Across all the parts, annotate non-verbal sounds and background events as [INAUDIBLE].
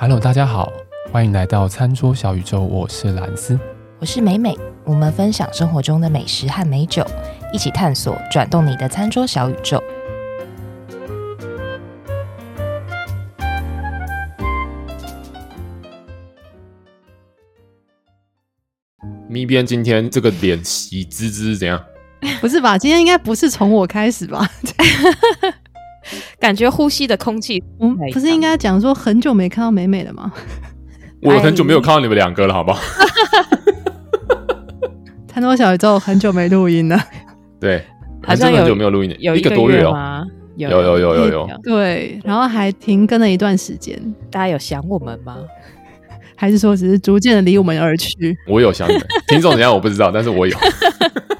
Hello，大家好，欢迎来到餐桌小宇宙，我是兰斯，我是美美，我们分享生活中的美食和美酒，一起探索转动你的餐桌小宇宙。咪边今天这个脸喜滋滋怎样？不是吧？今天应该不是从我开始吧？[LAUGHS] [LAUGHS] 感觉呼吸的空气，嗯，不是应该讲说很久没看到美美了吗？[LAUGHS] 我很久没有看到你们两个了，好不好？[LAUGHS] 餐桌小宇宙很久没录音了，对，好像很久没有录音了，有一个多月哦，有有有有有，有，对，然后还停更了一段时间，大家有想我们吗？还是说只是逐渐的离我们而去？我有想你们，听众怎样我不知道，但是我有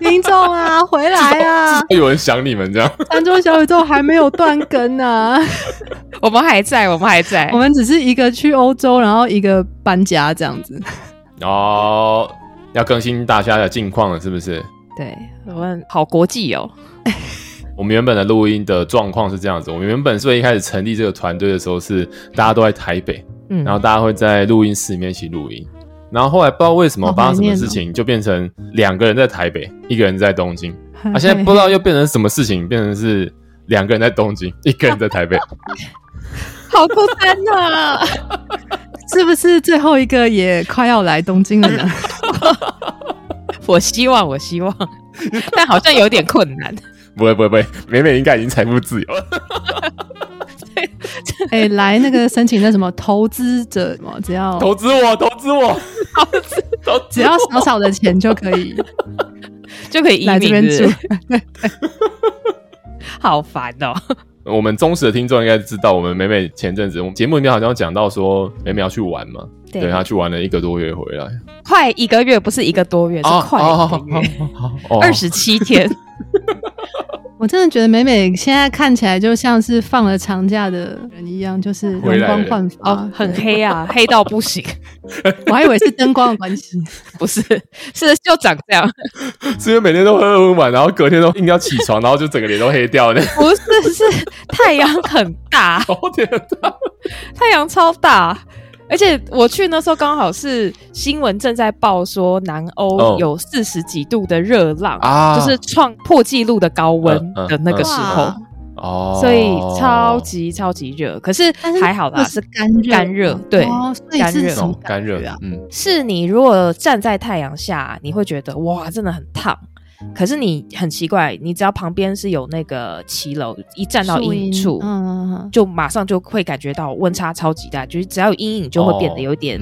听众啊，[LAUGHS] 回来啊！有人想你们这样。餐桌小宇宙还没有断更呢，[LAUGHS] 我们还在，我们还在，我们只是一个去欧洲，然后一个搬家这样子。哦，要更新大家的近况了，是不是？对，我们好国际哦。[LAUGHS] 我们原本的录音的状况是这样子，我们原本是一开始成立这个团队的时候是大家都在台北。嗯，然后大家会在录音室里面一起录音，然后后来不知道为什么发生什么事情，就变成两个人在台北，一个人在东京。啊，现在不知道又变成什么事情，变成是两个人在东京，[LAUGHS] 一个人在台北，[LAUGHS] 好孤单啊！[LAUGHS] 是不是最后一个也快要来东京了呢？我希望，我希望，但好像有点困难。不会，不会，不会，美美应该已经财富自由了。[LAUGHS] 哎、欸，来那个申请那什么投资者什么，只要 [LAUGHS] 投资我，投资我，[LAUGHS] 投资，投，只要少少的钱就可以，就可以来这边住。好烦哦！我们忠实的听众应该知道，我们美美前阵子我们节目里面好像讲到说，美美要去玩嘛，对，对她去玩了一个多月回来，快一个月，不是一个多月，是快一个月，二十七天。[LAUGHS] 我真的觉得美美现在看起来就像是放了长假的人一样，就是容光焕发，哦，很黑啊，[LAUGHS] 黑到不行。我还以为是灯光的关系，[LAUGHS] 不是，是就长这样。是因为每天都喝很晚，然后隔天都硬要起床，然后就整个脸都黑掉的。不是，是太阳很大，超大，太阳超大。而且我去那时候刚好是新闻正在报说南欧有四十几度的热浪啊，就是创破纪录的高温的那个时候。哦，所以超级超级热。可是还好啦，是干干热，对，干热。干热啊，嗯，是你如果站在太阳下，你会觉得哇，真的很烫。可是你很奇怪，你只要旁边是有那个骑楼，一站到阴影处，嗯，就马上就会感觉到温差超级大，就是只要有阴影就会变得有点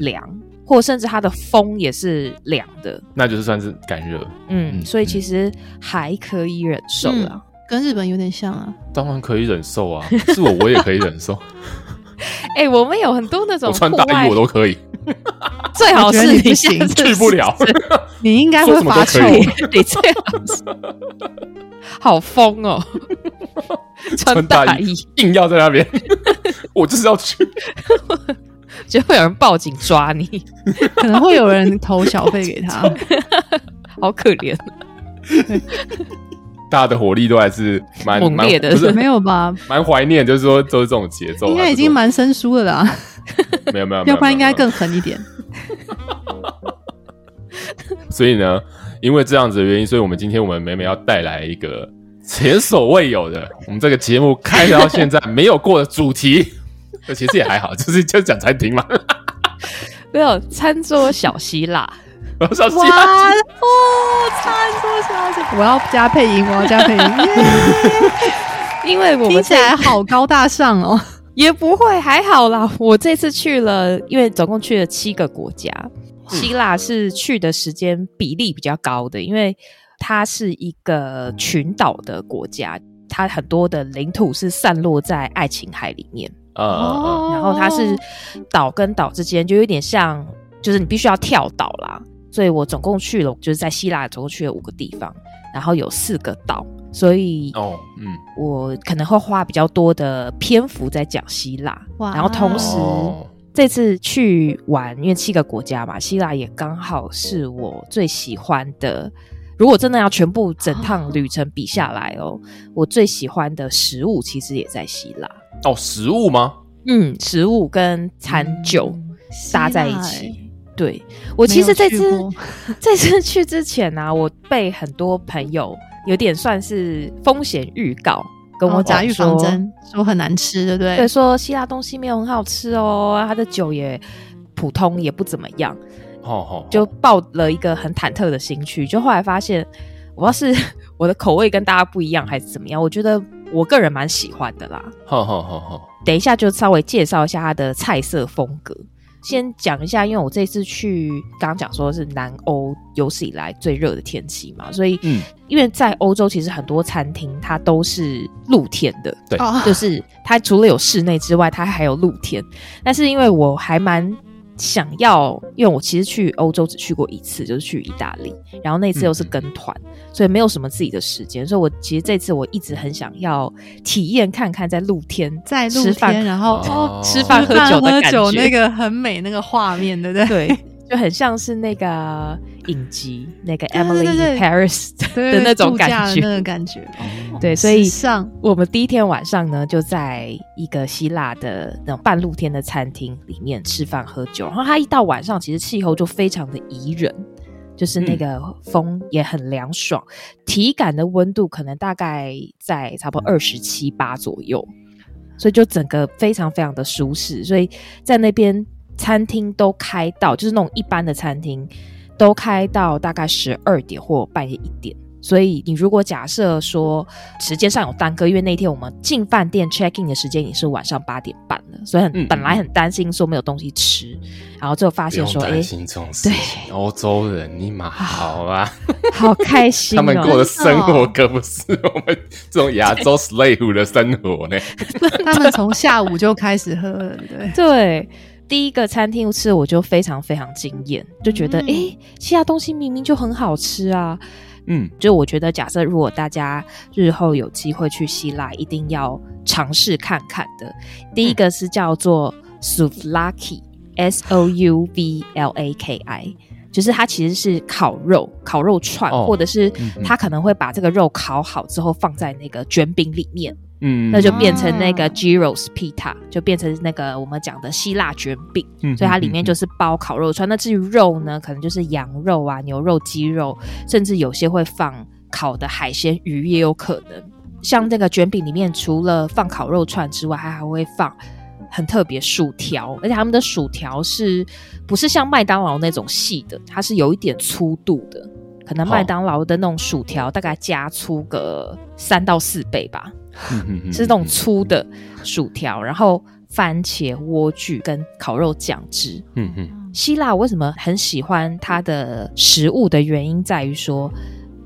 凉，或甚至它的风也是凉的，那就是算是干热，嗯，所以其实还可以忍受啦，跟日本有点像啊，当然可以忍受啊，是我我也可以忍受，[LAUGHS] [LAUGHS] 哎，我们有很多那种穿大衣我都可以。[LAUGHS] 最好是你行去不了，[LAUGHS] 你应该会发臭。你最好是好疯哦，穿大衣硬要在那边，我就是要去，就会有人报警抓你，可能会有人投小费给他，好可怜。大家的火力都还是蛮猛烈的，不是 [LAUGHS] 没有吧？蛮怀念，就是说都是这种节奏，应该已经蛮生疏的啦。[LAUGHS] 没有没有，要不然应该更狠一点。[LAUGHS] 所以呢，因为这样子的原因，所以我们今天我们每每要带来一个前所未有的，我们这个节目开到现在没有过的主题。其实也还好，就是就讲餐厅嘛。没有餐桌小希腊，小希腊哦，餐桌小希腊，我要加配音，我要加配音，[LAUGHS] 因为我们听起来好高大上哦。也不会，还好啦。我这次去了，因为总共去了七个国家，希腊是去的时间比例比较高的，因为它是一个群岛的国家，它很多的领土是散落在爱琴海里面。哦，然后它是岛跟岛之间就有点像，就是你必须要跳岛啦。所以我总共去了，就是在希腊总共去了五个地方，然后有四个岛。所以哦，嗯，我可能会花比较多的篇幅在讲希腊，然后同时、哦、这次去玩，因为七个国家嘛，希腊也刚好是我最喜欢的。如果真的要全部整趟旅程比下来哦，哦我最喜欢的食物其实也在希腊。哦，食物吗？嗯，食物跟餐酒搭在一起。嗯对，我其实这次 [LAUGHS] 这次去之前呢、啊，我被很多朋友有点算是风险预告，跟我讲预防针，说很难吃，对不对？对，说希腊东西没有很好吃哦，他的酒也普通，也不怎么样。哦哦，就抱了一个很忐忑的心去，就后来发现，我要是 [LAUGHS] 我的口味跟大家不一样，还是怎么样？我觉得我个人蛮喜欢的啦。好好好好，等一下就稍微介绍一下它的菜色风格。先讲一下，因为我这次去，刚刚讲说是南欧有史以来最热的天气嘛，所以，嗯，因为在欧洲其实很多餐厅它都是露天的，对，就是它除了有室内之外，它还有露天。但是因为我还蛮。想要，因为我其实去欧洲只去过一次，就是去意大利，然后那次又是跟团，嗯、所以没有什么自己的时间，所以我其实这次我一直很想要体验看看在露天，在露天，然后哦吃饭喝酒的感觉，那个很美那个画面，对不对？对。就很像是那个影集，那个 Emily Paris 的 [LAUGHS] 那种感觉，那个感觉。对，所以我们第一天晚上呢，就在一个希腊的那种半露天的餐厅里面吃饭喝酒。然后它一到晚上，其实气候就非常的宜人，就是那个风也很凉爽，体感的温度可能大概在差不多二十七八左右，所以就整个非常非常的舒适。所以在那边。餐厅都开到，就是那种一般的餐厅都开到大概十二点或半夜一点。所以你如果假设说时间上有耽搁，因为那天我们进饭店 check in 的时间也是晚上八点半了，所以很、嗯、本来很担心说没有东西吃，然后最后发现说，哎，对，欧洲人你妈好啊，好开心、哦，他们过的生活可不是我们这种亚洲 slave 的生活呢。[LAUGHS] 他们从下午就开始喝了，对对。[LAUGHS] 第一个餐厅吃我就非常非常惊艳，就觉得哎、嗯，其他东西明明就很好吃啊，嗯，就我觉得假设如果大家日后有机会去希腊，一定要尝试看看的。第一个是叫做 Souvlaki，S O U V L A K I，就是它其实是烤肉、烤肉串，哦、或者是它可能会把这个肉烤好之后放在那个卷饼里面。嗯，那就变成那个 Gyros Pita，就变成那个我们讲的希腊卷饼。嗯，所以它里面就是包烤肉串。那至于肉呢，可能就是羊肉啊、牛肉、鸡肉，甚至有些会放烤的海鲜、鱼也有可能。像这个卷饼里面，除了放烤肉串之外，它还会放很特别薯条，而且他们的薯条是不是像麦当劳那种细的？它是有一点粗度的，可能麦当劳的那种薯条大概加粗个三到四倍吧。是那种粗的薯条，然后番茄、莴苣跟烤肉酱汁。嗯嗯，希腊我为什么很喜欢它的食物的原因在于说。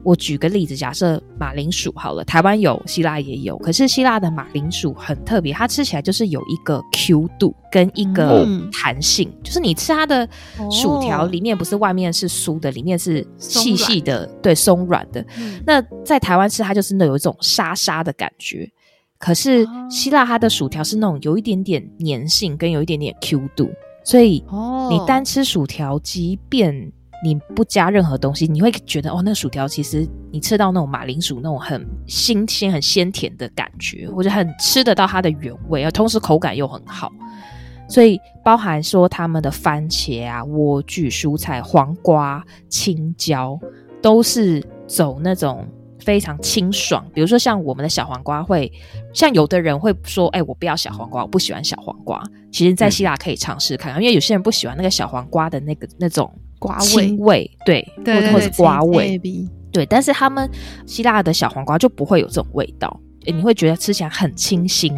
我举个例子，假设马铃薯好了，台湾有，希腊也有，可是希腊的马铃薯很特别，它吃起来就是有一个 Q 度跟一个弹性，嗯、就是你吃它的薯条里面不是外面是酥的，里面是细细的，对，松软的。嗯、那在台湾吃它就是那有一种沙沙的感觉，可是希腊它的薯条是那种有一点点粘性跟有一点点 Q 度，所以你单吃薯条，即便你不加任何东西，你会觉得哦，那个薯条其实你吃到那种马铃薯那种很新鲜、很鲜甜的感觉，或者很吃得到它的原味，而同时口感又很好。所以包含说他们的番茄啊、莴苣、蔬菜、黄瓜、青椒，都是走那种非常清爽。比如说像我们的小黄瓜会，像有的人会说：“哎，我不要小黄瓜，我不喜欢小黄瓜。”其实，在希腊可以尝试看看，嗯，因为有些人不喜欢那个小黄瓜的那个那种。瓜味，味，对，对，对，或者是瓜味，对，但是他们希腊的小黄瓜就不会有这种味道，你会觉得吃起来很清新。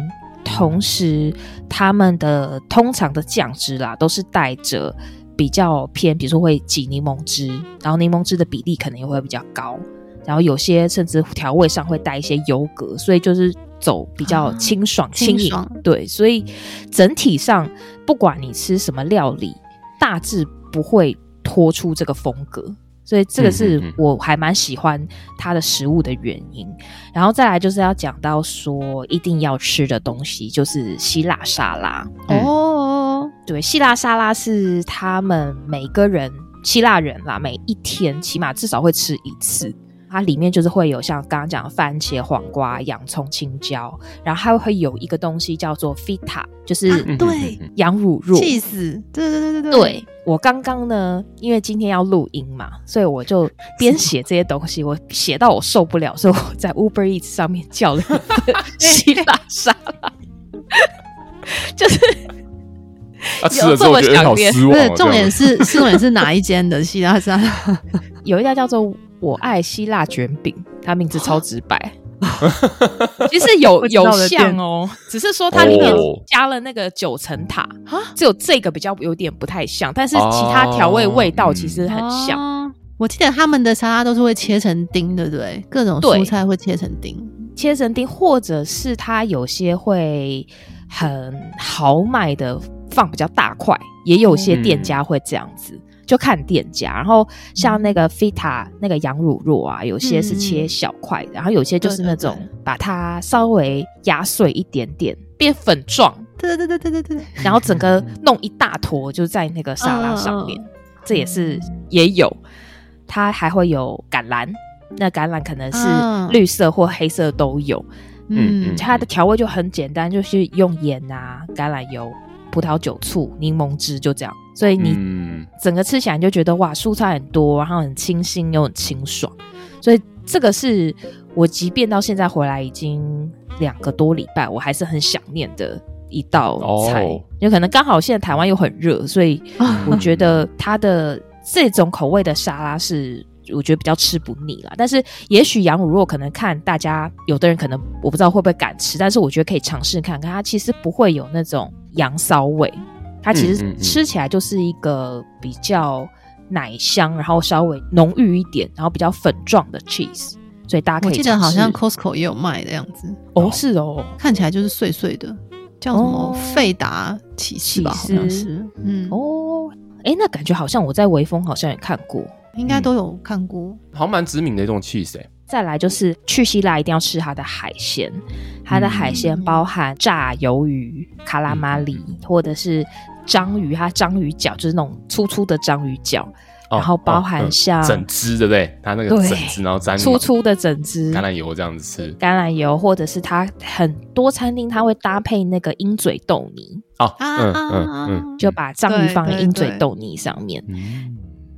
同时，他们的通常的酱汁啦，都是带着比较偏，比如说会挤柠檬汁，然后柠檬汁的比例可能也会比较高，然后有些甚至调味上会带一些优格，所以就是走比较清爽、轻盈。啊、对，所以整体上，不管你吃什么料理，大致不会。拖出这个风格，所以这个是我还蛮喜欢它的食物的原因。然后再来就是要讲到说一定要吃的东西，就是希腊沙拉哦。对，希腊沙拉是他们每个人希腊人啦，每一天起码至少会吃一次。它里面就是会有像刚刚讲的番茄、黄瓜、洋葱、青椒，然后还会有一个东西叫做 feta，就是、啊、对羊乳酪。气死！对对对对对。对，我刚刚呢，因为今天要录音嘛，所以我就边写这些东西，我写到我受不了，所以我在 Uber Eats 上面叫了一份 [LAUGHS] 希腊沙拉，就是。[LAUGHS] 他吃了之后觉得好失望。对，重点是，重点是哪一间的希腊沙拉？[LAUGHS] 有一家叫做。我爱希腊卷饼，它名字超直白，[LAUGHS] 其实有 [LAUGHS] 有像哦，只是说它里面加了那个九层塔，只有这个比较有点不太像，但是其他调味味道其实很像。哦嗯、我记得他们的沙拉都是会切成丁，对不对？各种蔬菜会切成丁，切成丁，或者是它有些会很豪迈的放比较大块，也有些店家会这样子。嗯就看店家，然后像那个 feta、嗯、那个羊乳酪啊，有些是切小块的，嗯、然后有些就是那种把它稍微压碎一点点，变粉状。对对对对对对对。然后整个弄一大坨就在那个沙拉上面，嗯、这也是也有。它还会有橄榄，那橄榄可能是绿色或黑色都有。嗯，它的调味就很简单，就是用盐啊、橄榄油。葡萄酒、醋、柠檬汁，就这样。所以你整个吃起来你就觉得哇，蔬菜很多，然后很清新又很清爽。所以这个是我即便到现在回来已经两个多礼拜，我还是很想念的一道菜。有、哦、可能刚好现在台湾又很热，所以我觉得它的这种口味的沙拉是。我觉得比较吃不腻啦，但是也许羊乳酪可能看大家，有的人可能我不知道会不会敢吃，但是我觉得可以尝试看看，它其实不会有那种羊骚味，它其实吃起来就是一个比较奶香，然后稍微浓郁一点，然后比较粉状的 cheese，所以大家可以。我记得好像 Costco 也有卖的样子。哦，是哦，看起来就是碎碎的，叫什么费达起司吧，好像是，嗯。哦，哎，那感觉好像我在微风好像也看过。应该都有看过，嗯、好像蛮知名的一种 cheese 欸。再来就是去希腊一定要吃它的海鲜，它的海鲜包含炸鱿鱼、卡拉马里，嗯、或者是章鱼，它章鱼脚就是那种粗粗的章鱼脚，哦、然后包含像、哦嗯、整只，对不对？它那个整只，然后沾粗粗的整只橄榄油这样子吃，橄榄油，或者是它很多餐厅它会搭配那个鹰嘴豆泥哦，嗯嗯嗯，就把章鱼放在鹰嘴豆泥上面。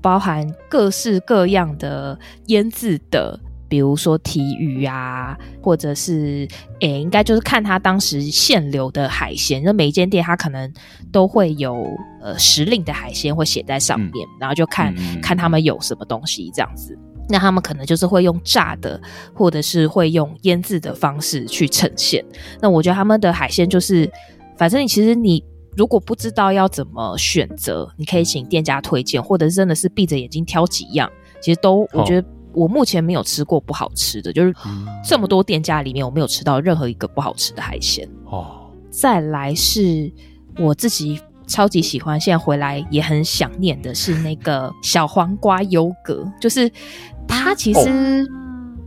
包含各式各样的腌制的，比如说提鱼啊，或者是诶、欸，应该就是看他当时现流的海鲜。那每一间店他可能都会有呃时令的海鲜会写在上面，嗯、然后就看、嗯、看他们有什么东西这样子。那他们可能就是会用炸的，或者是会用腌制的方式去呈现。那我觉得他们的海鲜就是，反正你其实你。如果不知道要怎么选择，你可以请店家推荐，或者是真的是闭着眼睛挑几样，其实都我觉得我目前没有吃过不好吃的，就是这么多店家里面我没有吃到任何一个不好吃的海鲜哦。再来是我自己超级喜欢，现在回来也很想念的是那个小黄瓜优格，就是它其实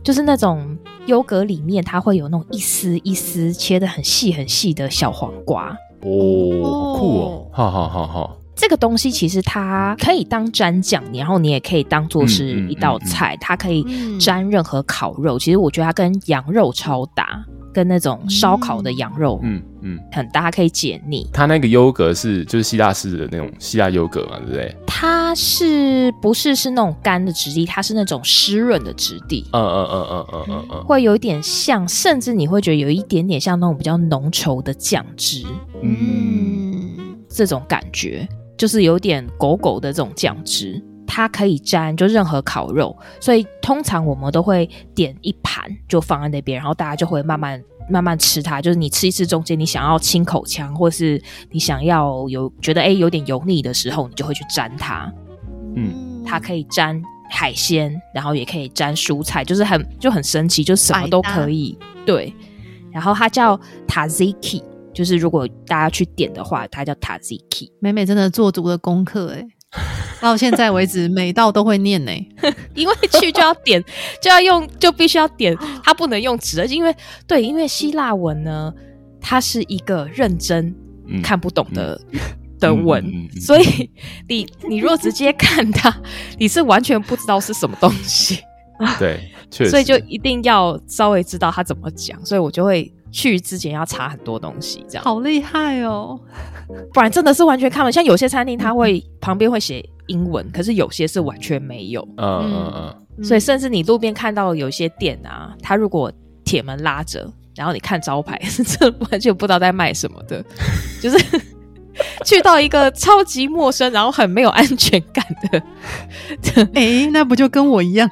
就是那种优格里面它会有那种一丝一丝切的很细很细的小黄瓜。哦，好酷哦！好好好好，这个东西其实它可以当蘸酱，然后你也可以当做是一道菜，嗯嗯嗯、它可以沾任何烤肉。嗯、其实我觉得它跟羊肉超搭。跟那种烧烤的羊肉，嗯嗯，很搭，可以解腻。它那个优格是就是希腊式的那种希腊优格嘛，对不对？它是不是是那种干的质地？它是那种湿润的质地。嗯嗯嗯嗯嗯嗯嗯，会有一点像，甚至你会觉得有一点点像那种比较浓稠的酱汁。嗯，这种感觉就是有点狗狗的这种酱汁。它可以沾就任何烤肉，所以通常我们都会点一盘就放在那边，然后大家就会慢慢慢慢吃它。就是你吃一次中间，你想要清口腔，或是你想要有觉得哎有点油腻的时候，你就会去沾它。嗯，它可以沾海鲜，然后也可以沾蔬菜，就是很就很神奇，就什么都可以。对，然后它叫 Tzatziki，就是如果大家去点的话，它叫 Tzatziki。美美真的做足了功课哎。到现在为止，每道都会念呢，[LAUGHS] 因为去就要点，[LAUGHS] 就要用，就必须要点，它不能用纸，而且因为对，因为希腊文呢，它是一个认真看不懂的、嗯、的文，嗯嗯嗯、所以你你若直接看它，你是完全不知道是什么东西。[LAUGHS] 对，确实，所以就一定要稍微知道他怎么讲，所以我就会去之前要查很多东西，这样。好厉害哦！不然真的是完全看不懂。像有些餐厅，他会旁边会写英文，可是有些是完全没有。嗯嗯嗯。所以甚至你路边看到有一些店啊，他如果铁门拉着，然后你看招牌，[LAUGHS] 这完全不知道在卖什么的，就是 [LAUGHS] 去到一个超级陌生，然后很没有安全感的。哎、欸，那不就跟我一样？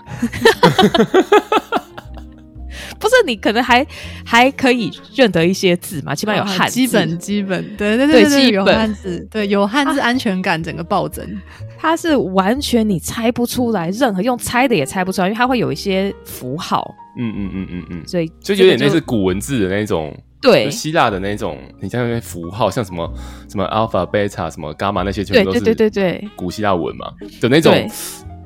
不是你可能还还可以认得一些字嘛？起码有汉字，基本基本，对对对对，对有汉字，对有汉字，安全感整个暴增。它是完全你猜不出来，任何用猜的也猜不出来，因为它会有一些符号。嗯嗯嗯嗯嗯，所以就有点类似古文字的那种，对希腊的那种，你像那些符号，像什么什么 alpha、beta、什么 gamma 那些，全部都是对对对对古希腊文嘛的那种。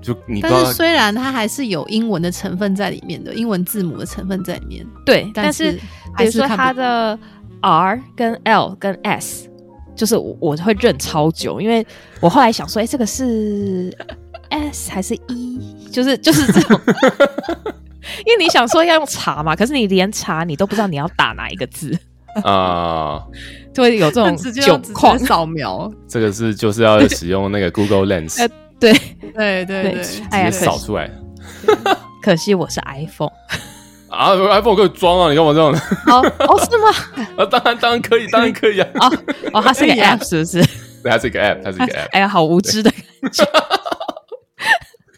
就你但是虽然它还是有英文的成分在里面的，英文字母的成分在里面，对，但是比如说它的 R 跟 L 跟 S，就是我我会认超久，因为我后来想说，哎、欸，这个是 S 还是 E？就是就是这种，[LAUGHS] 因为你想说要用查嘛，可是你连查你都不知道你要打哪一个字啊，[LAUGHS] 就会有这种 [LAUGHS] 窘况。扫描这个是就是要使用那个 Google Lens。对对对对，直接扫出来。[LAUGHS] 可惜我是 iPhone 啊，iPhone 可以装啊，你干嘛这样？哦哦，是吗？[LAUGHS] 啊，当然当然可以，当然可以啊。[LAUGHS] 哦哦，它是个 App 是不是？对，它是一个 App，它是一个 App。哎呀，好无知的感觉。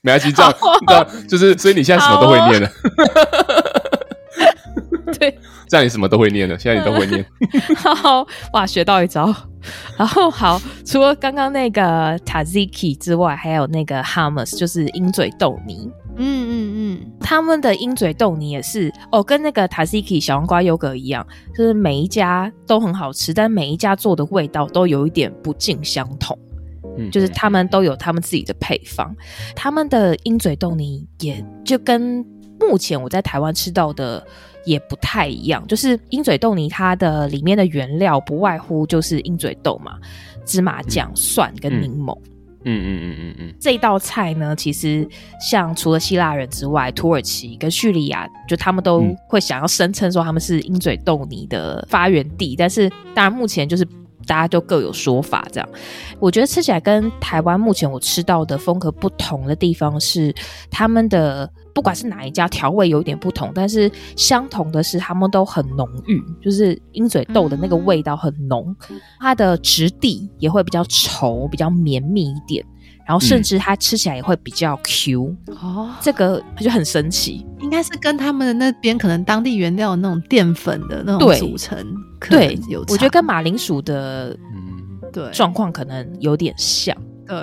没关系，这样这样就是，所以你现在什么都会念了。[LAUGHS] 对，这样你什么都会念了，[LAUGHS] 现在你都会念。好哇，学到一招。然后好，除了刚刚那个 Tzatziki 之外，还有那个 Hummus，就是鹰嘴豆泥。嗯嗯嗯，他们的鹰嘴豆泥也是哦，跟那个 Tzatziki 小黄瓜优格一样，就是每一家都很好吃，但每一家做的味道都有一点不尽相同。嗯，就是他们都有他们自己的配方，他们的鹰嘴豆泥也就跟目前我在台湾吃到的。也不太一样，就是鹰嘴豆泥，它的里面的原料不外乎就是鹰嘴豆嘛，芝麻酱、蒜跟柠檬。嗯嗯嗯嗯嗯，嗯。这道菜呢，其实像除了希腊人之外，土耳其跟叙利亚，就他们都会想要声称说他们是鹰嘴豆泥的发源地，但是当然目前就是。大家就各有说法，这样，我觉得吃起来跟台湾目前我吃到的风格不同的地方是，他们的不管是哪一家调味有点不同，但是相同的是他们都很浓郁，就是鹰嘴豆的那个味道很浓，它的质地也会比较稠，比较绵密一点。然后甚至它吃起来也会比较 Q 哦，这个它就很神奇，应该是跟他们那边可能当地原料的那种淀粉的那种组成，对，有我觉得跟马铃薯的嗯。对状况可能有点像，对，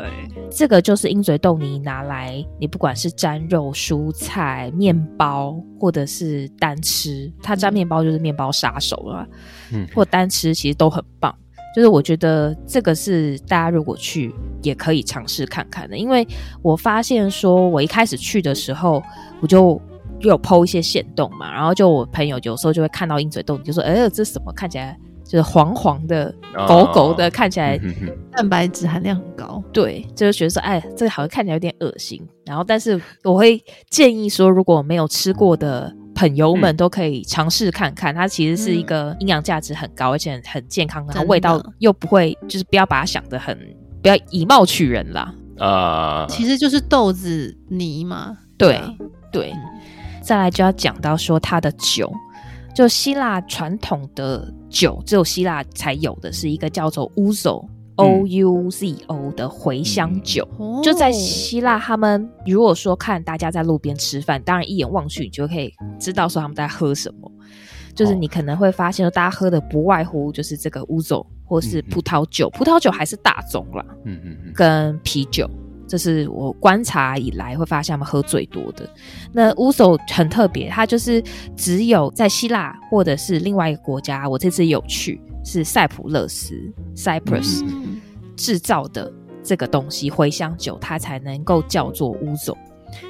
这个就是鹰嘴豆泥拿来，你不管是沾肉、蔬菜、面包，或者是单吃，它沾面包就是面包杀手了，嗯，或单吃其实都很棒。就是我觉得这个是大家如果去也可以尝试看看的，因为我发现说，我一开始去的时候，我就有 po 一些线洞嘛，然后就我朋友有时候就会看到鹰嘴豆，就说：“哎，这什么？看起来就是黄黄的、狗狗的，看起来蛋白质含量很高。”对，就是觉得说：“哎，这个好像看起来有点恶心。”然后，但是我会建议说，如果没有吃过的。朋友们都可以尝试看看，嗯，它其实是一个营养价值很高，而且很健康，然后味道又不会，就是不要把它想得很，不要以貌取人啦。啊，其实就是豆子泥嘛。对对，再来就要讲到说它的酒，就希腊传统的酒，只有希腊才有的是一个叫做乌索。O U Z O 的茴香酒，嗯，就在希腊。他们如果说看大家在路边吃饭，当然一眼望去，你就可以知道说他们在喝什么。就是你可能会发现说，大家喝的不外乎就是这个乌索或是葡萄酒，葡萄酒还是大宗啦。嗯嗯嗯，跟啤酒，这是我观察以来会发现他们喝最多的。那乌索很特别，它就是只有在希腊或者是另外一个国家，我这次有去。是塞浦勒斯 （Cyprus） 制造的这个东西，茴香酒，它才能够叫做乌索。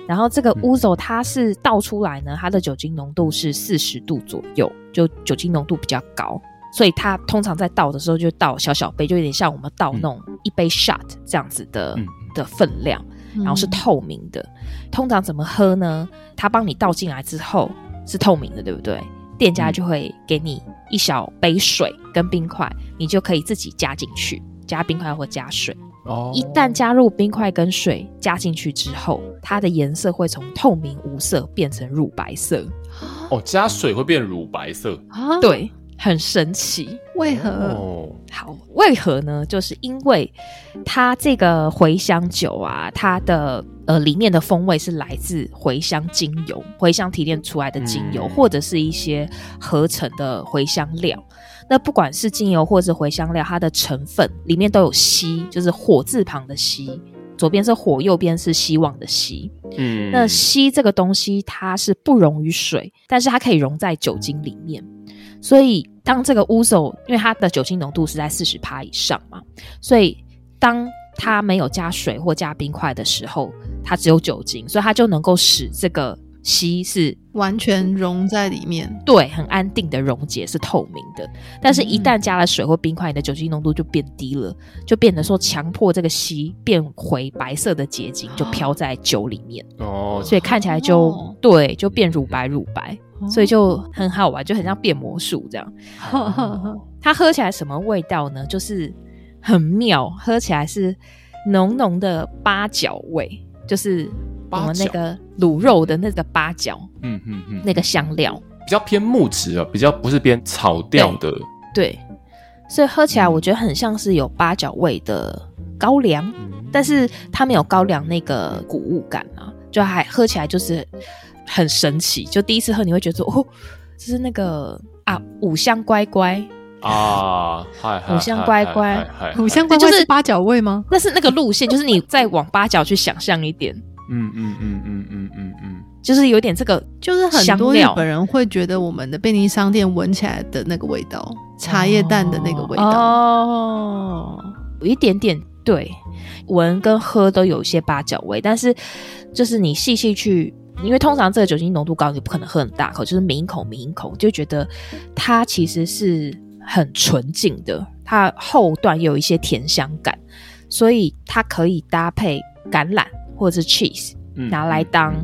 然后这个乌索它是倒出来呢，它的酒精浓度是四十度左右，就酒精浓度比较高，所以它通常在倒的时候就倒小小杯，就有点像我们倒那种一杯 shot 这样子的的分量。然后是透明的。嗯、通常怎么喝呢？它帮你倒进来之后是透明的，对不对？店家就会给你一小杯水跟冰块，你就可以自己加进去，加冰块或加水。哦，一旦加入冰块跟水加进去之后，它的颜色会从透明无色变成乳白色。哦，加水会变乳白色啊？对。很神奇，为何？哦，好，为何呢？就是因为它这个茴香酒啊，它的呃里面的风味是来自茴香精油、茴香提炼出来的精油，嗯、或者是一些合成的茴香料。那不管是精油或者是茴香料，它的成分里面都有希，就是火字旁的希，左边是火，右边是希望的希。嗯，那希这个东西它是不溶于水，但是它可以溶在酒精里面。所以，当这个乌索，因为它的酒精浓度是在四十帕以上嘛，所以当它没有加水或加冰块的时候，它只有酒精，所以它就能够使这个稀是完全溶在里面，对，很安定的溶解，是透明的。但是，一旦加了水或冰块，你的酒精浓度就变低了，就变得说强迫这个稀变回白色的结晶，就飘在酒里面哦，所以看起来就、哦、对，就变乳白乳白。所以就很好玩，就很像变魔术这样。它喝起来什么味道呢？就是很妙，喝起来是浓浓的八角味，就是我们那个卤肉的那个八角，嗯嗯嗯，那个香料。比较偏木质啊，比较不是偏草调的。对，所以喝起来我觉得很像是有八角味的高粱，嗯、但是它没有高粱那个谷物感啊，就还喝起来就是。很神奇，就第一次喝你会觉得说哦，这是那个啊五香乖乖。啊，五香乖乖，五香乖乖就是八角味吗？那是那个路线，就是你再往八角去想象一点，嗯嗯嗯嗯嗯嗯嗯，就是有点这个，就是很多日本人会觉得我们的便利商店闻起来的那个味道，茶叶蛋的那个味道哦，有一点点对，闻跟喝都有一些八角味，但是就是你细细去。因为通常这个酒精浓度高，你不可能喝很大口，就是抿一口抿一口，就觉得它其实是很纯净的，它后段有一些甜香感，所以它可以搭配橄榄或者是 cheese。拿来当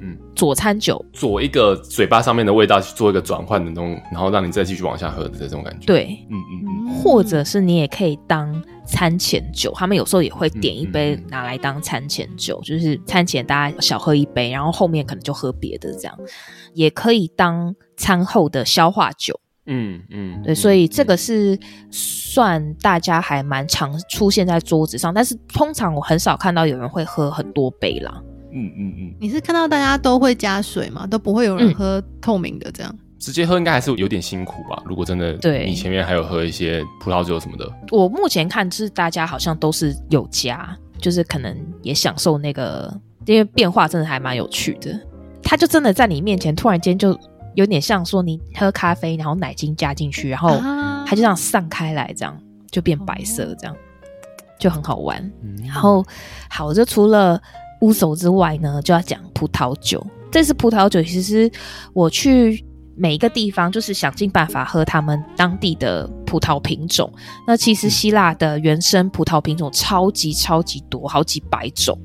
嗯佐餐酒，佐一个嘴巴上面的味道去做一个转换的那种，然后让你再继续往下喝的这种感觉。对，嗯嗯嗯，或者是你也可以当餐前酒，他们有时候也会点一杯拿来当餐前酒，就是餐前大家小喝一杯，然后后面可能就喝别的这样，也可以当餐后的消化酒。嗯嗯，对，所以这个是算大家还蛮常出现在桌子上，但是通常我很少看到有人会喝很多杯啦。嗯嗯嗯，嗯你是看到大家都会加水吗？都不会有人喝透明的这样？直接喝应该还是有点辛苦吧？如果真的，对，你前面还有喝一些葡萄酒什么的。我目前看是大家好像都是有加，就是可能也享受那个，因为变化真的还蛮有趣的。他就真的在你面前突然间就有点像说你喝咖啡，然后奶精加进去，然后它就这样散开来，这样就变白色，这样就很好玩。嗯、然后好，就除了。乌手之外呢，就要讲葡萄酒。这次葡萄酒，其实我去每一个地方，就是想尽办法喝他们当地的葡萄品种。那其实希腊的原生葡萄品种超级超级多，好几百种。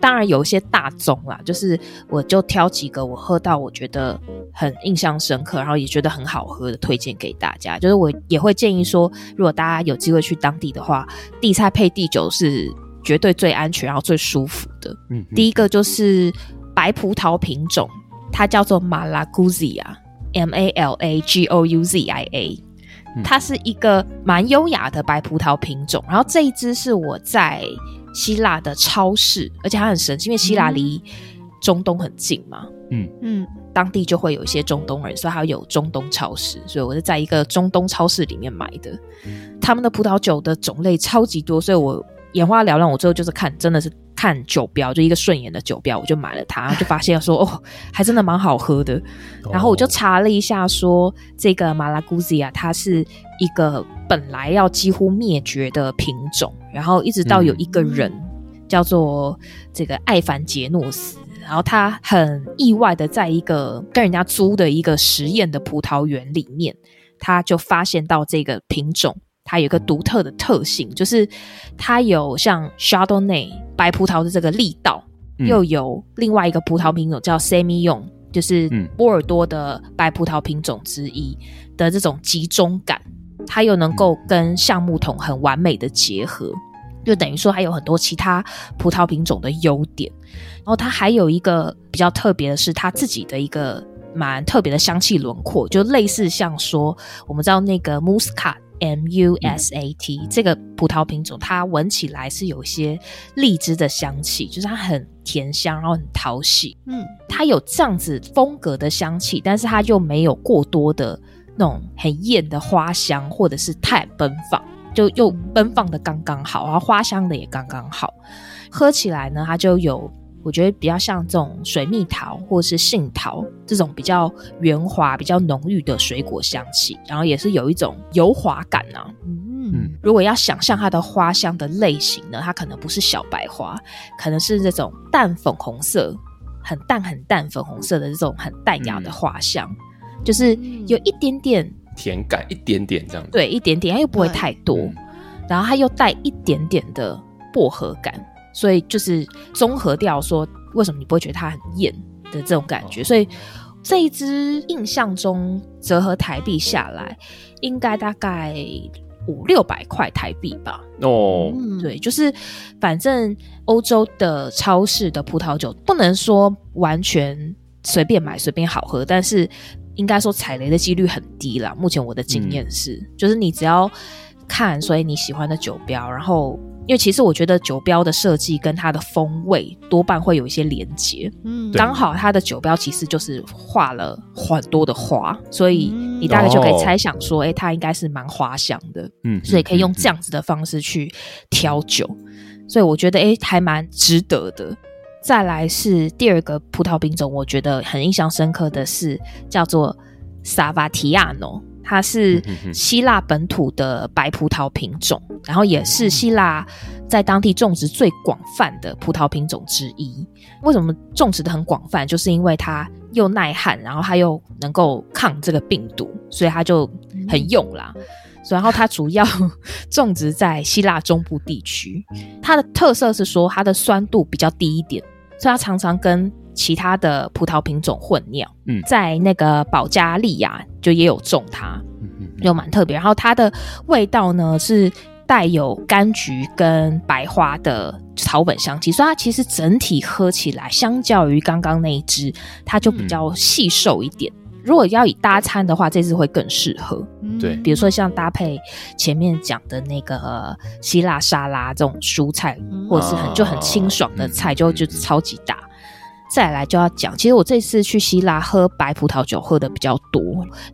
当然有一些大宗啦，就是我就挑几个我喝到我觉得很印象深刻，然后也觉得很好喝的，推荐给大家。就是我也会建议说，如果大家有机会去当地的话，地菜配地酒是。绝对最安全，然后最舒服的。嗯，嗯，第一个就是白葡萄品种，它叫做 Malagousia，M A L A G O U Z I A，它是一个蛮优雅的白葡萄品种。然后这一支是我在希腊的超市，而且它很神奇，因为希腊离中东很近嘛。嗯嗯，当地就会有一些中东人，所以它有中东超市，所以我是在一个中东超市里面买的。他们的葡萄酒的种类超级多，所以我。眼花缭乱，我最后就是看，真的是看酒标，就一个顺眼的酒标，我就买了它，就发现说哦，[LAUGHS] 还真的蛮好喝的。然后我就查了一下说，说这个马拉古西亚，它是一个本来要几乎灭绝的品种，然后一直到有一个人、嗯、叫做这个艾凡杰诺斯，然后他很意外的在一个跟人家租的一个实验的葡萄园里面，他就发现到这个品种。它有一个独特的特性，就是它有像 Chardonnay 白葡萄的这个力道，嗯、又有另外一个葡萄品种叫 Semillon，就是波尔多的白葡萄品种之一的这种集中感，它又能够跟橡木桶很完美的结合，就等于说还有很多其他葡萄品种的优点。然后它还有一个比较特别的是，它自己的一个蛮特别的香气轮廓，就类似像说我们知道那个 Muscat。M U S A T、嗯、这个葡萄品种，它闻起来是有一些荔枝的香气，就是它很甜香，然后很讨喜。嗯，它有这样子风格的香气，但是它又没有过多的那种很艳的花香，或者是太奔放，就又奔放的刚刚好，然后花香的也刚刚好。喝起来呢，它就有。我觉得比较像这种水蜜桃或是杏桃这种比较圆滑、比较浓郁的水果香气，然后也是有一种油滑感啊。嗯，如果要想象它的花香的类型呢，它可能不是小白花，可能是这种淡粉红色、很淡很淡粉红色的这种很淡雅的花香，嗯、就是有一点点甜感，一点点这样子。对，一点点，它又不会太多，嗯、然后它又带一点点的薄荷感。所以就是综合掉说，为什么你不会觉得它很艳的这种感觉？哦、所以这一支印象中折合台币下来，应该大概五六百块台币吧。哦，对，就是反正欧洲的超市的葡萄酒不能说完全随便买随便好喝，但是应该说踩雷的几率很低啦。目前我的经验是，嗯、就是你只要看，所以你喜欢的酒标，然后。因为其实我觉得酒标的设计跟它的风味多半会有一些连结，嗯，刚好它的酒标其实就是画了很多的花，所以你大概就可以猜想说，哎、欸，它应该是蛮花香的，嗯，所以可以用这样子的方式去挑酒，所以我觉得哎、欸，还蛮值得的。再来是第二个葡萄品种，我觉得很印象深刻的是叫做萨瓦提亚诺。它是希腊本土的白葡萄品种，然后也是希腊在当地种植最广泛的葡萄品种之一。为什么种植的很广泛？就是因为它又耐旱，然后它又能够抗这个病毒，所以它就很用啦。然后它主要种植在希腊中部地区，它的特色是说它的酸度比较低一点，所以它常常跟其他的葡萄品种混酿，嗯，在那个保加利亚就也有种它，就蛮特别。然后它的味道呢是带有柑橘跟白花的草本香气，所以它其实整体喝起来，相较于刚刚那一支，它就比较细瘦一点。嗯、如果要以搭餐的话，这支会更适合。对，比如说像搭配前面讲的那个、呃、希腊沙拉这种蔬菜，或者是很就很清爽的菜，就就超级搭。再来就要讲，其实我这次去希腊喝白葡萄酒喝的比较多，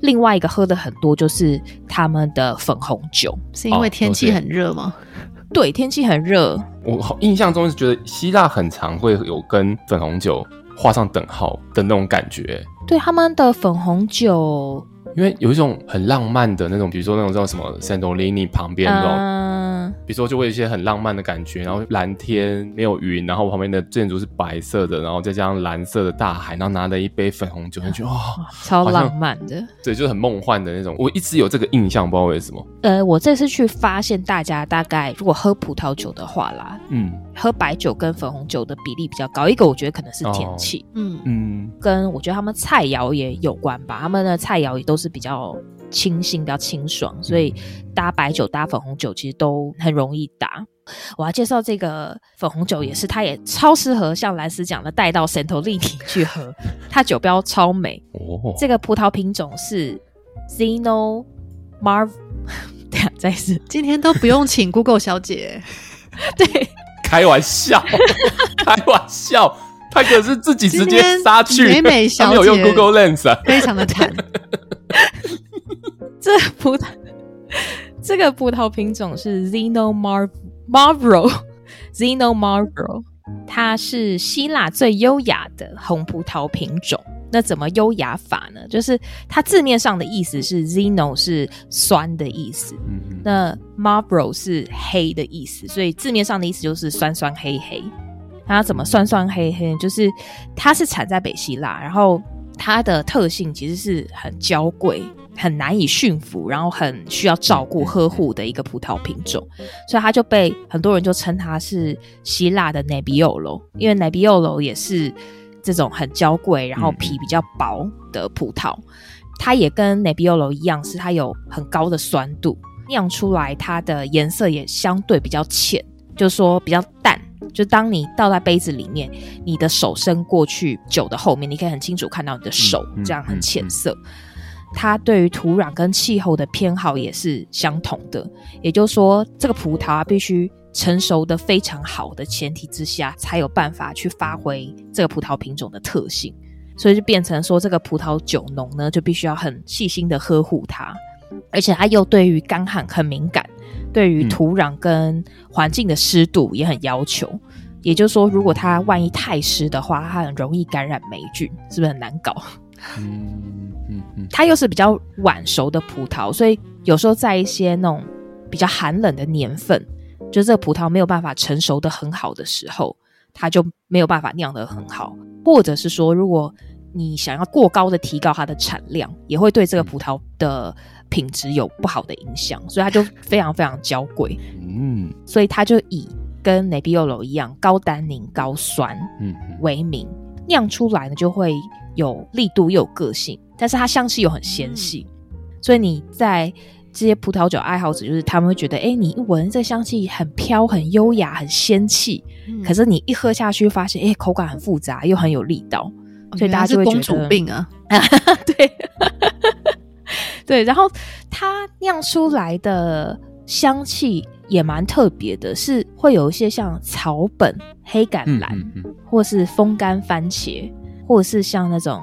另外一个喝的很多就是他们的粉红酒，是因为天气很热吗？哦、对，天气很热。我印象中是觉得希腊很常会有跟粉红酒画上等号的那种感觉。对，他们的粉红酒，因为有一种很浪漫的那种，比如说那种叫什么 Santorini 旁边那种。嗯比如说，就会有一些很浪漫的感觉，然后蓝天没有云，然后旁边的建筑是白色的，然后再加上蓝色的大海，然后拿着一杯粉红酒，就觉得哇，超浪漫的，对，就是很梦幻的那种。我一直有这个印象，不知道为什么。呃，我这次去发现，大家大概如果喝葡萄酒的话啦，嗯，喝白酒跟粉红酒的比例比较高。一个我觉得可能是天气，嗯嗯，跟我觉得他们菜肴也有关吧，他们的菜肴也都是比较。清新，比较清爽，所以搭白酒、搭粉红酒其实都很容易搭。我要介绍这个粉红酒，也是它也超适合像兰斯讲的带到神头立体去喝，[LAUGHS] 它酒标超美。哦，这个葡萄品种是 Zeno Marv。[LAUGHS] 对啊再试，今天都不用请 Google 小姐。[LAUGHS] 对，开玩笑，开玩笑，他可是自己直接杀去，美美小姐没有用 Google Lens 啊，非常的惨。这葡萄，这个葡萄品种是 Zino Mar Mavro，Zino Mavro，它是希腊最优雅的红葡萄品种。那怎么优雅法呢？就是它字面上的意思是 Zeno 是酸的意思，嗯、那 Marvro 是黑的意思，所以字面上的意思就是酸酸黑黑。它怎么酸酸黑黑？就是它是产在北希腊，然后。它的特性其实是很娇贵、很难以驯服，然后很需要照顾呵护的一个葡萄品种，所以它就被很多人就称它是希腊的 Nebbiolo，因为 Nebbiolo 也是这种很娇贵，然后皮比较薄的葡萄，它也跟 Nebbiolo 一样，是它有很高的酸度，酿出来它的颜色也相对比较浅，就是说比较淡。就当你倒在杯子里面，你的手伸过去酒的后面，你可以很清楚看到你的手，这样很浅色。它对于土壤跟气候的偏好也是相同的，也就是说，这个葡萄啊必须成熟的非常好的前提之下，才有办法去发挥这个葡萄品种的特性。所以就变成说，这个葡萄酒农呢，就必须要很细心的呵护它，而且它又对于干旱很敏感。对于土壤跟环境的湿度也很要求，嗯、也就是说，如果它万一太湿的话，它很容易感染霉菌，是不是很难搞？[LAUGHS] 嗯嗯嗯。它又是比较晚熟的葡萄，所以有时候在一些那种比较寒冷的年份，就这个葡萄没有办法成熟的很好的时候，它就没有办法酿得很好，或者是说，如果你想要过高的提高它的产量，也会对这个葡萄的。品质有不好的影响，所以它就非常非常娇贵。嗯，所以它就以跟 Nebbiolo 一样高单宁、高酸嗯为名，酿出来呢就会有力度又有个性，但是它香气又很纤细。嗯、所以你在这些葡萄酒爱好者，就是他们会觉得，哎、欸，你一闻这香气很飘、很优雅、很仙气，嗯、可是你一喝下去，发现，哎、欸，口感很复杂，又很有力道，所以大家就会觉得、哦、是公主病啊。[LAUGHS] 对。[LAUGHS] 对，然后它酿出来的香气也蛮特别的，是会有一些像草本、黑橄榄，嗯嗯嗯、或是风干番茄，或者是像那种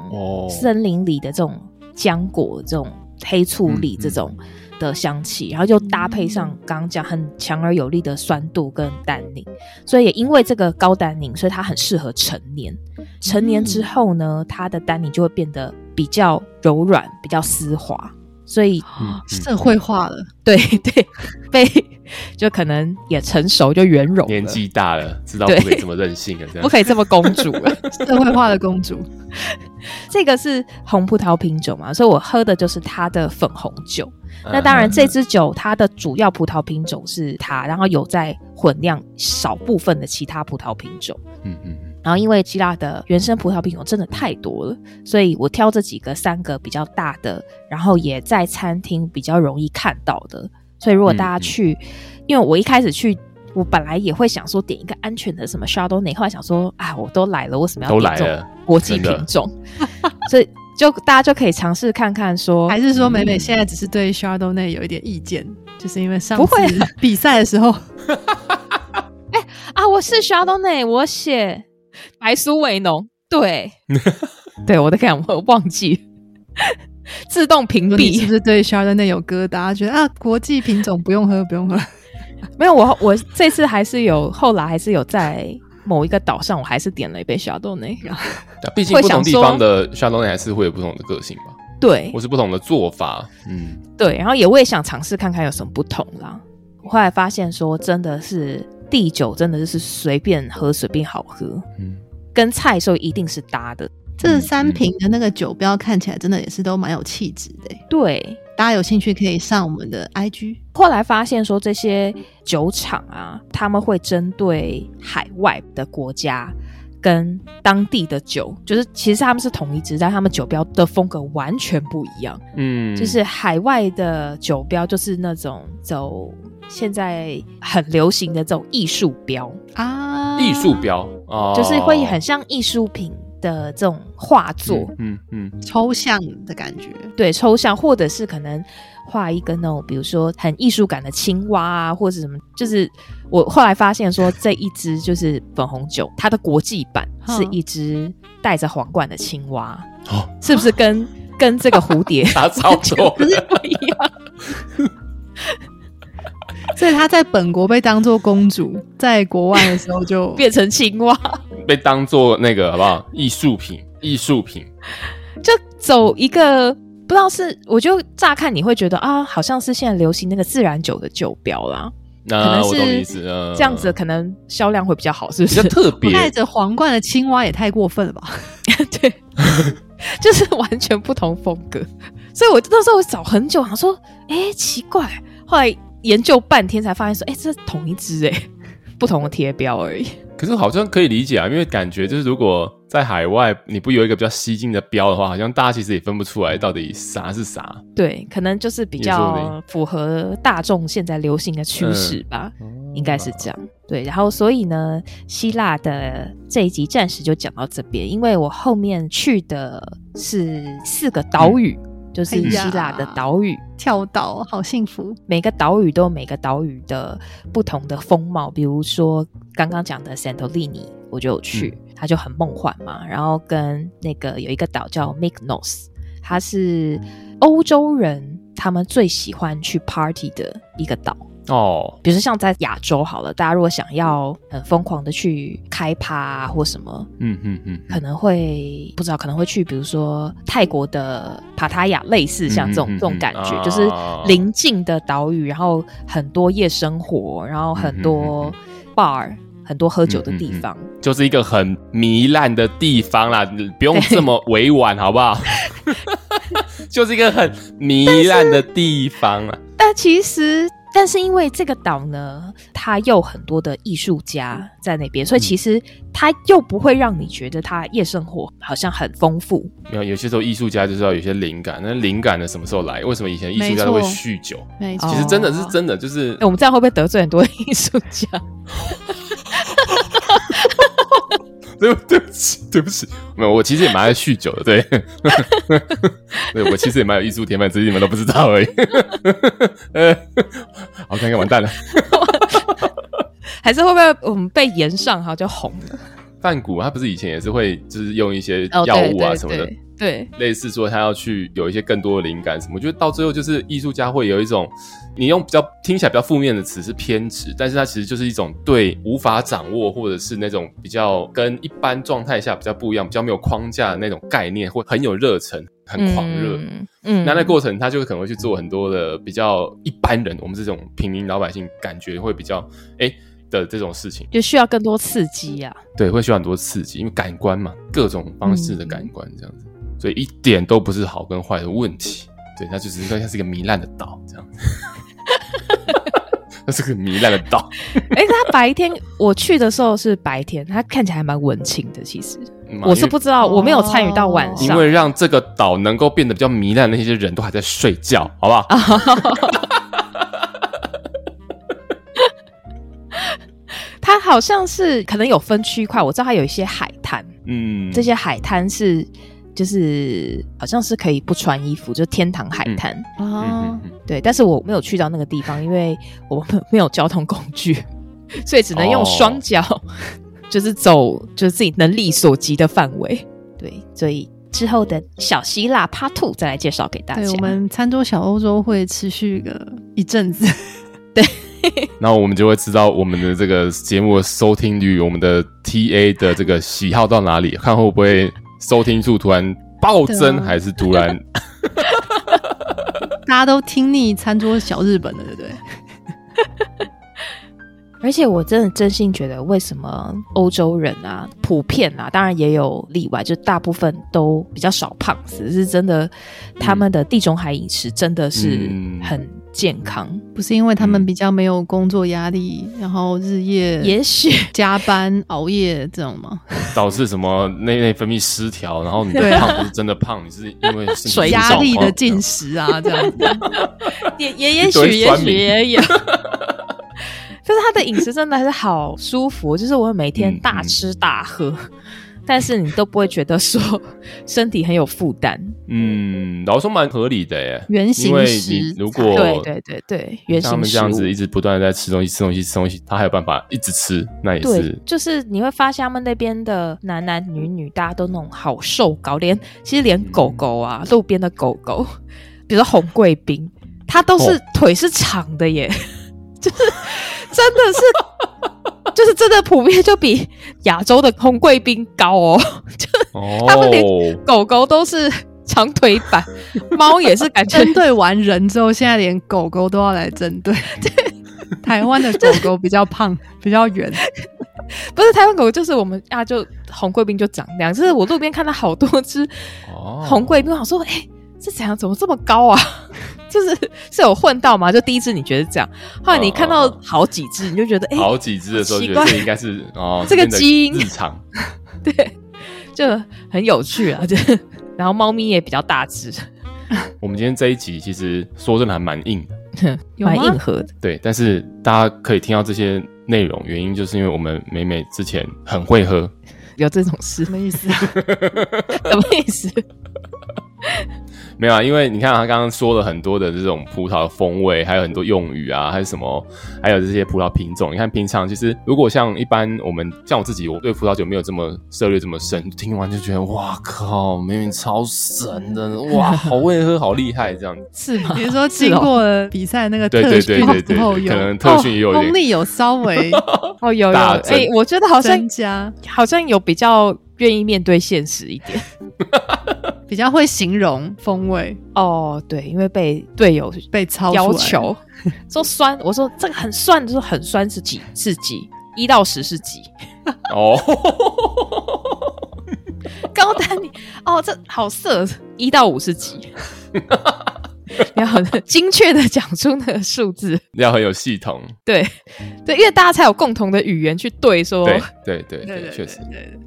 森林里的这种浆果、这种黑醋栗这种的香气，然后就搭配上刚刚讲很强而有力的酸度跟单宁，所以也因为这个高单宁，所以它很适合成年。成年之后呢，它的单宁就会变得比较柔软，比较丝滑。所以社会化了，[LAUGHS] 对对，被就可能也成熟，就圆融。年纪大了，知道不可以这么任性了，不可以这么公主了，[LAUGHS] 社会化的公主。这个是红葡萄品种嘛，所以我喝的就是它的粉红酒。那当然，这支酒它的主要葡萄品种是它，然后有在混酿少部分的其他葡萄品种。嗯嗯。然后，因为希腊的原生葡萄品种真的太多了，所以我挑这几个三个比较大的，然后也在餐厅比较容易看到的。所以如果大家去，嗯嗯、因为我一开始去，我本来也会想说点一个安全的什么 Chardonnay，后来想说，啊，我都来了，为什么要点这种国际品种？[LAUGHS] 所以就大家就可以尝试看看说，还是说美美现在只是对 Chardonnay 有一点意见，嗯、就是因为上次比赛的时候，[LAUGHS] 哎啊，我是 Chardonnay，我写。白苏维农，对，[LAUGHS] 对，我都看我忘记自动屏蔽，是不是对 Chardonnay 有疙瘩？觉得啊，国际品种不用喝，不用喝。[LAUGHS] 没有，我我这次还是有，后来还是有在某一个岛上，我还是点了一杯 Chardonnay。毕竟不同地方的 Chardonnay 还是会有不同的个性吧？对，我是不同的做法。嗯，对。然后也我也想尝试看看有什么不同啦。我后来发现说，真的是。地酒真的就是随便喝随便好喝，嗯，跟菜的时候一定是搭的。这三瓶的那个酒标看起来真的也是都蛮有气质的。对，大家有兴趣可以上我们的 IG。后来发现说，这些酒厂啊，他们会针对海外的国家跟当地的酒，就是其实他们是同一支，但他们酒标的风格完全不一样。嗯，就是海外的酒标就是那种走。现在很流行的这种艺术标。啊，艺术标？哦，就是会很像艺术品的这种画作，嗯嗯，嗯，抽象的感觉，对，抽象，或者是可能画一个那种，比如说很艺术感的青蛙啊，或者什么，就是我后来发现说，这一支就是粉红酒，它的国际版是一只戴着皇冠的青蛙，哦，是不是跟、啊、跟这个蝴蝶？差超多，不是不一样？所以他在本国被当做公主，在国外的时候就 [LAUGHS] 变成青蛙，被当做那个好不好？艺术品，艺术品，就走一个不知道是，我就乍看你会觉得啊，好像是现在流行那个自然酒的酒标啦，那可能是这样子，可能销量会比较好，是不是？比较特别，戴着皇冠的青蛙也太过分了吧？[LAUGHS] 对，[LAUGHS] 就是完全不同风格。所以我那时候我找很久，想说，哎、欸，奇怪。后来研究半天才发现说，哎、欸，这是同一只哎，不同的贴标而已。可是好像可以理解啊，因为感觉就是如果在海外你不有一个比较吸睛的标的话，好像大家其实也分不出来到底啥是啥。对，可能就是比较符合大众现在流行的趋势吧，嗯、应该是这样。对，然后所以呢，希腊的这一集暂时就讲到这边，因为我后面去的是四个岛屿。嗯就是希腊的岛屿、哎、跳岛，好幸福。每个岛屿都有每个岛屿的不同的风貌，比如说刚刚讲的 Santorini，我就有去，嗯、它就很梦幻嘛。然后跟那个有一个岛叫 Mykonos，它是欧洲人他们最喜欢去 party 的一个岛。哦，比如说像在亚洲好了，大家如果想要很疯狂的去开趴啊或什么，嗯嗯嗯，可能会不知道可能会去，比如说泰国的帕塔亚，类似像这种、嗯、这种感觉，哦、就是邻近的岛屿，然后很多夜生活，然后很多 bar，、嗯、很多喝酒的地方，嗯嗯嗯、就是一个很糜烂的地方啦，你不用这么委婉好不好？[LAUGHS] 就是一个很糜烂的地方啊，但其实。但是因为这个岛呢，它又很多的艺术家在那边，所以其实它又不会让你觉得它夜生活好像很丰富。没有，有些时候艺术家就是要有些灵感，那灵感呢什么时候来？为什么以前艺术家都会酗酒？没错，其实真的是真的，就是、欸、我们这样会不会得罪很多艺术家？[LAUGHS] [LAUGHS] [LAUGHS] 对 [LAUGHS] 对不起，对不起，没有，我其实也蛮爱酗酒的，对，[LAUGHS] 对，我其实也蛮有艺术天分，只是你们都不知道而已。呃，好，看看完蛋了，[LAUGHS] 还是会不会我们被延上哈就红了？范谷他不是以前也是会就是用一些药物啊什么的。哦对类似说他要去有一些更多的灵感什么，我觉得到最后就是艺术家会有一种，你用比较听起来比较负面的词是偏执，但是它其实就是一种对无法掌握或者是那种比较跟一般状态下比较不一样、比较没有框架的那种概念，会很有热忱、很狂热。嗯，嗯，那那过程他就可能会去做很多的比较一般人，我们这种平民老百姓感觉会比较哎、欸、的这种事情，就需要更多刺激呀、啊。对，会需要很多刺激，因为感官嘛，各种方式的感官这样子。嗯所以一点都不是好跟坏的问题，对，那就是应该像是一个糜烂的岛这样子，它是个糜烂的岛。哎、欸，它白天我去的时候是白天，它看起来还蛮文青的。其实我是不知道，我没有参与到晚上，因为让这个岛能够变得比较糜烂，那些人都还在睡觉，好不好？[LAUGHS] 它好像是可能有分区块，我知道它有一些海滩，嗯，这些海滩是。就是好像是可以不穿衣服，就是天堂海滩啊，嗯、对，但是我没有去到那个地方，因为我们没有交通工具，[LAUGHS] 所以只能用双脚，哦、[LAUGHS] 就是走，就是自己能力所及的范围。对，所以之后的小希腊 Part Two 再来介绍给大家。我们餐桌小欧洲会持续个一阵子，[LAUGHS] 对，然后我们就会知道我们的这个节目的收听率，我们的 TA 的这个喜好到哪里，看会不会。收听数突然暴增，还是突然？[LAUGHS] 大家都听腻餐桌小日本了，对不对？而且我真的真心觉得，为什么欧洲人啊，普遍啊，当然也有例外，就大部分都比较少胖子，是真的，他们的地中海饮食真的是很健康，嗯、不是因为他们比较没有工作压力，然后日夜也许。加班熬夜这种吗？导致什么？内内分泌失调，然后你的胖不是真的胖，你是因为水压力的进食啊，这样子。[LAUGHS] 也也也许也许也有。就是他的饮食真的还是好舒服，就是我每天大吃大喝，嗯嗯、[LAUGHS] 但是你都不会觉得说身体很有负担。嗯，老实说蛮合理的耶。原型食，因为你如果对对对对，原型食，他们这样子一直不断的在吃东西、吃东西、吃东西，他还有办法一直吃，那也是。就是你会发现他们那边的男男女女，大家都那种好瘦高，连其实连狗狗啊，嗯、路边的狗狗，比如说红贵宾，它都是腿是长的耶，哦、就是。真的是，就是真的普遍就比亚洲的红贵宾高哦，[LAUGHS] 就他们连狗狗都是长腿版，猫也是感觉针对完人之后，现在连狗狗都要来针对。对，[LAUGHS] 台湾的狗狗比较胖，比较圆，不是台湾狗，就是我们啊，就红贵宾就长那样。就是我路边看到好多只红贵宾，我想说，哎、欸，这怎样？怎么这么高啊？[LAUGHS] 就是是有混到吗？就第一只你觉得这样，后来你看到好几只，你就觉得哎，好几只的时候，觉得这应该是哦，[LAUGHS] 这个基因日常，对，就很有趣啊。就然后猫咪也比较大只。[LAUGHS] 我们今天这一集其实说真的还蛮硬的，蛮硬核的。对，但是大家可以听到这些内容，原因就是因为我们美美之前很会喝，有这种事？什么意思？什么意思？没有啊，因为你看他刚刚说了很多的这种葡萄风味，还有很多用语啊，还有什么，还有这些葡萄品种。你看平常其实如果像一般我们像我自己，我对葡萄酒没有这么涉猎这么深，听完就觉得哇靠，明明超神的，哇，好会喝，好厉害，这样是吗？比如说经过了比赛那个特训之后，可能特训也有功力 [LAUGHS] 有稍微哦有有哎、欸，我觉得好像加好像有比较愿意面对现实一点。[LAUGHS] 比较会形容风味。哦，对，因为被队友被操要求。[LAUGHS] 说酸，我说这个很酸，就是很酸是几是几，一到十是几？哦，[LAUGHS] 高丹你哦，这好色，一到五是几。[LAUGHS] [LAUGHS] 要很精确的讲出那个数字，[LAUGHS] 要很有系统。对对，因为大家才有共同的语言去对说。对对对对，确实，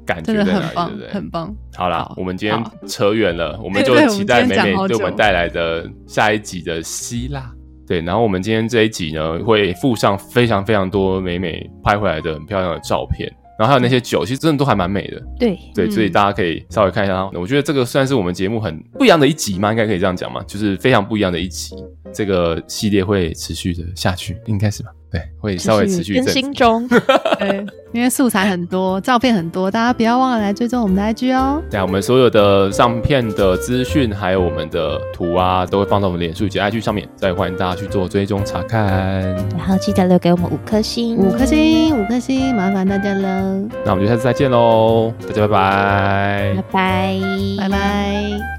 感觉真的很棒，很棒。好啦，我们今天扯远了，我们 [LAUGHS] 就期待美美对我们带来的下一集的希腊。对，然后我们今天这一集呢，会附上非常非常多美美拍回来的很漂亮的照片。然后还有那些酒，其实真的都还蛮美的。对对，所以大家可以稍微看一下。我觉得这个算是我们节目很不一样的一集嘛，应该可以这样讲嘛，就是非常不一样的一集。这个系列会持续的下去，应该是吧？对，会稍微持续更新中。[LAUGHS] 对，因为素材很多，照片很多，大家不要忘了来追踪我们的 IG 哦。对啊，我们所有的上片的资讯，还有我们的图啊，都会放到我们脸书以及 IG 上面，再欢迎大家去做追踪查看。然后记得留给我们五颗星，五颗星，五颗星，麻烦大家了。那我们就下次再见喽，大家拜拜，拜拜，拜拜。